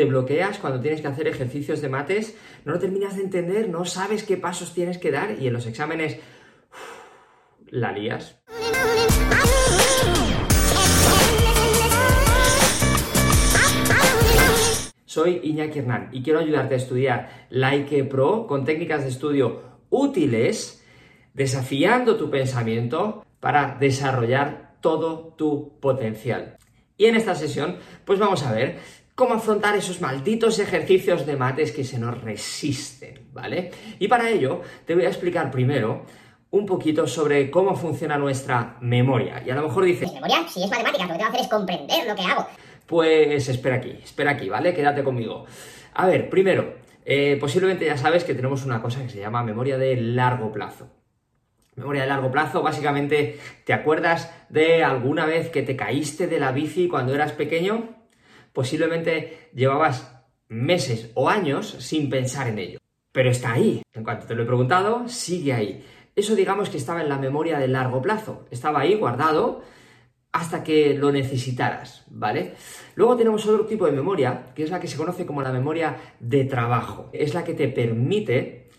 te bloqueas cuando tienes que hacer ejercicios de mates, no lo terminas de entender, no sabes qué pasos tienes que dar y en los exámenes la lías. Soy Iñaki Hernán y quiero ayudarte a estudiar Like Pro con técnicas de estudio útiles, desafiando tu pensamiento para desarrollar todo tu potencial. Y en esta sesión, pues vamos a ver cómo afrontar esos malditos ejercicios de mates que se nos resisten, ¿vale? Y para ello te voy a explicar primero un poquito sobre cómo funciona nuestra memoria. Y a lo mejor dices... ¿Memoria? Si es matemática, lo que tengo que hacer es comprender lo que hago. Pues espera aquí, espera aquí, ¿vale? Quédate conmigo. A ver, primero, eh, posiblemente ya sabes que tenemos una cosa que se llama memoria de largo plazo. Memoria de largo plazo, básicamente, ¿te acuerdas de alguna vez que te caíste de la bici cuando eras pequeño? Posiblemente llevabas meses o años sin pensar en ello. Pero está ahí. En cuanto te lo he preguntado, sigue ahí. Eso digamos que estaba en la memoria de largo plazo. Estaba ahí guardado hasta que lo necesitaras, ¿vale? Luego tenemos otro tipo de memoria, que es la que se conoce como la memoria de trabajo. Es la que te permite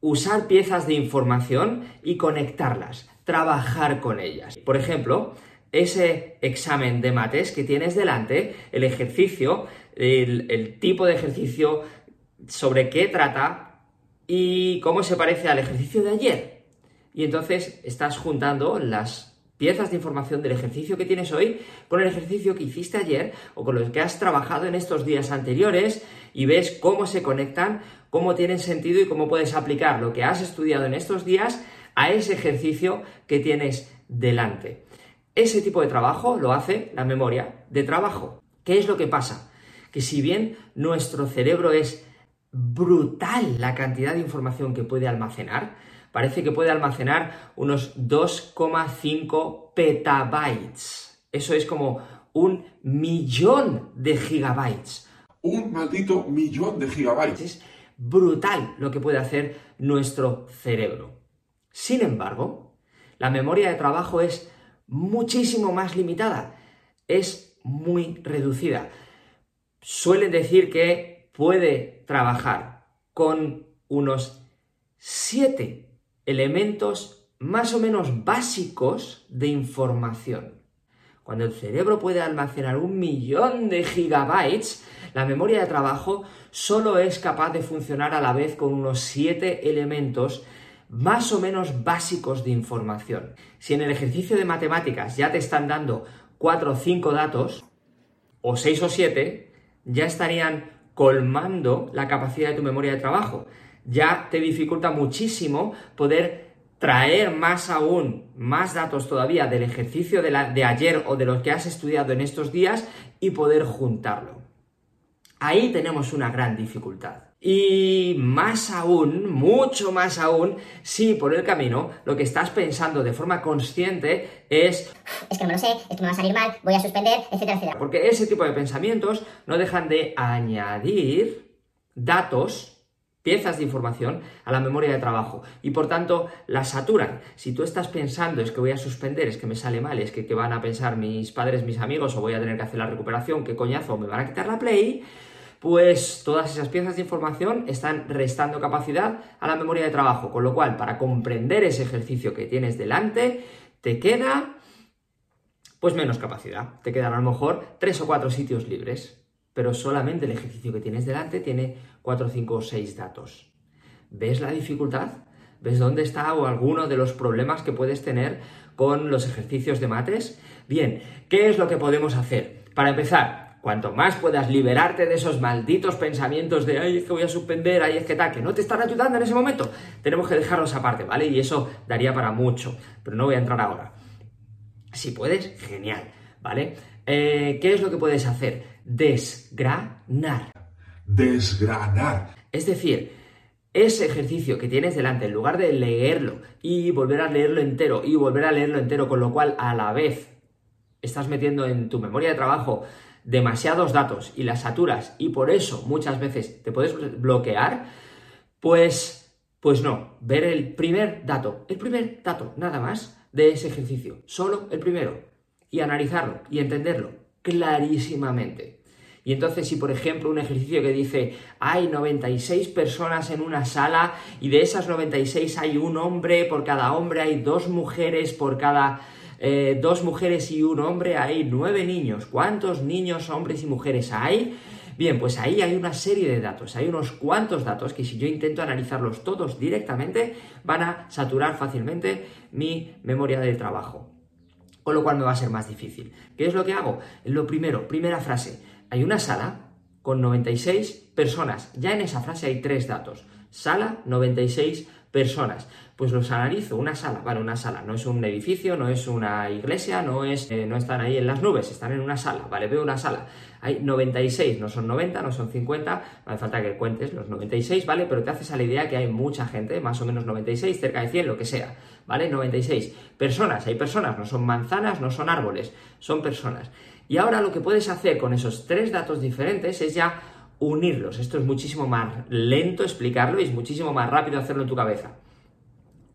usar piezas de información y conectarlas, trabajar con ellas. Por ejemplo, ese examen de mates que tienes delante, el ejercicio, el, tipo de ejercicio, sobre qué trata y cómo se parece al ejercicio de ayer. Y entonces estás juntando las piezas de información del ejercicio que tienes hoy con el ejercicio que hiciste ayer o con los que has trabajado en estos días anteriores y ves cómo se conectan, cómo tienen sentido y cómo puedes aplicar lo que has estudiado en estos días a ese ejercicio que tienes delante. Ese tipo de trabajo lo hace la memoria de trabajo. ¿Qué es lo que pasa? Que si bien nuestro cerebro es brutal la cantidad de información que puede almacenar, parece que puede almacenar unos 2,5 petabytes. Eso es como un millón de gigabytes. Un maldito millón de gigabytes. Es brutal lo que puede hacer nuestro cerebro. Sin embargo, la memoria de trabajo es muchísimo más limitada. Es muy reducida. Suelen decir que puede trabajar con unos 7 elementos más o menos básicos de información. Cuando el cerebro puede almacenar un millón de gigabytes, la memoria de trabajo solo es capaz de funcionar a la vez con unos siete elementos más o menos básicos de información. Si en el ejercicio de matemáticas ya te están dando cuatro o cinco datos, o seis o siete, ya estarían colmando la capacidad de tu memoria de trabajo ya te dificulta muchísimo poder traer más aún, más datos todavía del ejercicio de, de ayer o de lo que has estudiado en estos días y poder juntarlo. Ahí tenemos una gran dificultad. Y más aún, mucho más aún, si por el camino lo que estás pensando de forma consciente es... Es que no me lo sé, es que me va a salir mal, voy a suspender, etcétera, etcétera. Porque ese tipo de pensamientos no dejan de añadir datos piezas de información a la memoria de trabajo y por tanto la saturan. Si tú estás pensando es que voy a suspender, es que me sale mal, es que, van a pensar mis padres, mis amigos o voy a tener que hacer la recuperación, qué coñazo, me van a quitar la play, pues todas esas piezas de información están restando capacidad a la memoria de trabajo, con lo cual para comprender ese ejercicio que tienes delante, te queda pues menos capacidad, te quedan a lo mejor tres o cuatro sitios libres pero solamente el ejercicio que tienes delante tiene 4, 5 o 6 datos. ¿Ves la dificultad? ¿Ves dónde está o alguno de los problemas que puedes tener con los ejercicios de mates? Bien, ¿qué es lo que podemos hacer? Para empezar, cuanto más puedas liberarte de esos malditos pensamientos de, ay, es que voy a suspender, ay, es que tal, que no te están ayudando en ese momento, tenemos que dejarlos aparte, ¿vale? Y eso daría para mucho, pero no voy a entrar ahora. Si puedes, genial, ¿vale? Eh, ¿Qué es lo que puedes hacer? desgranar. Desgranar. Es decir, ese ejercicio que tienes delante, en lugar de leerlo y volver a leerlo entero y volver a leerlo entero, con lo cual a la vez estás metiendo en tu memoria de trabajo demasiados datos y las saturas y por eso muchas veces te puedes bloquear, pues, pues no, ver el primer dato, el primer dato nada más de ese ejercicio, solo el primero, y analizarlo y entenderlo clarísimamente. Y entonces si por ejemplo un ejercicio que dice hay 96 personas en una sala y de esas 96 hay un hombre, por cada hombre hay dos mujeres, por cada eh, dos mujeres y un hombre hay nueve niños. ¿Cuántos niños, hombres y mujeres hay? Bien, pues ahí hay una serie de datos, hay unos cuantos datos que si yo intento analizarlos todos directamente van a saturar fácilmente mi memoria de trabajo. Con lo cual me va a ser más difícil. ¿Qué es lo que hago? Lo primero, primera frase, hay una sala con 96 personas. Ya en esa frase hay tres datos. Sala, 96 personas. Pues los analizo, una sala, vale, una sala, no es un edificio, no es una iglesia, no es, eh, no están ahí en las nubes, están en una sala, vale, veo una sala. Hay 96, no son 90, no son 50, no hace falta que cuentes los 96, ¿vale? Pero te haces a la idea que hay mucha gente, más o menos 96, cerca de 100, lo que sea, ¿vale? 96. Personas, hay personas, no son manzanas, no son árboles, son personas. Y ahora lo que puedes hacer con esos tres datos diferentes es ya unirlos. Esto es muchísimo más lento explicarlo y es muchísimo más rápido hacerlo en tu cabeza.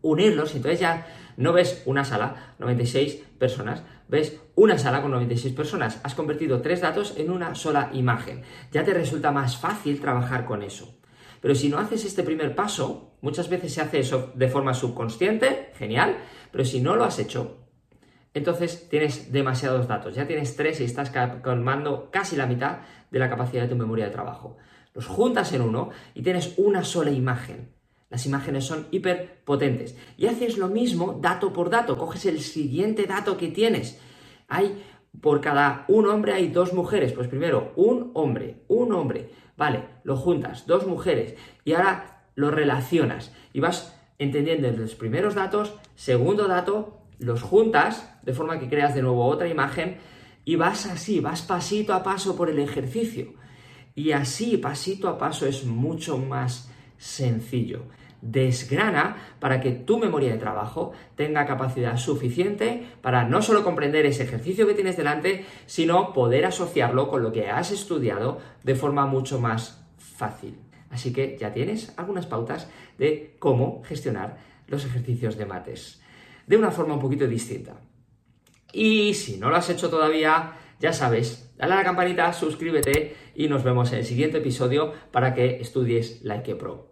Unirlos, entonces ya no ves una sala, 96 personas, ves una sala con 96 personas. Has convertido tres datos en una sola imagen. Ya te resulta más fácil trabajar con eso. Pero si no haces este primer paso, muchas veces se hace eso de forma subconsciente, genial, pero si no lo has hecho, entonces tienes demasiados datos. Ya tienes tres y estás colmando casi la mitad de la capacidad de tu memoria de trabajo. Los juntas en uno y tienes una sola imagen. Las imágenes son hiperpotentes. Y haces lo mismo dato por dato. Coges el siguiente dato que tienes. Hay, por cada un hombre hay dos mujeres. Pues primero, un hombre, un hombre. Vale, lo juntas, dos mujeres. Y ahora lo relacionas. Y vas entendiendo los primeros datos, segundo dato, los juntas de forma que creas de nuevo otra imagen y vas así, vas pasito a paso por el ejercicio. Y así, pasito a paso, es mucho más sencillo. Desgrana para que tu memoria de trabajo tenga capacidad suficiente para no solo comprender ese ejercicio que tienes delante, sino poder asociarlo con lo que has estudiado de forma mucho más fácil. Así que ya tienes algunas pautas de cómo gestionar los ejercicios de mates de una forma un poquito distinta. Y si no lo has hecho todavía, ya sabes, dale a la campanita, suscríbete y nos vemos en el siguiente episodio para que estudies Like Pro.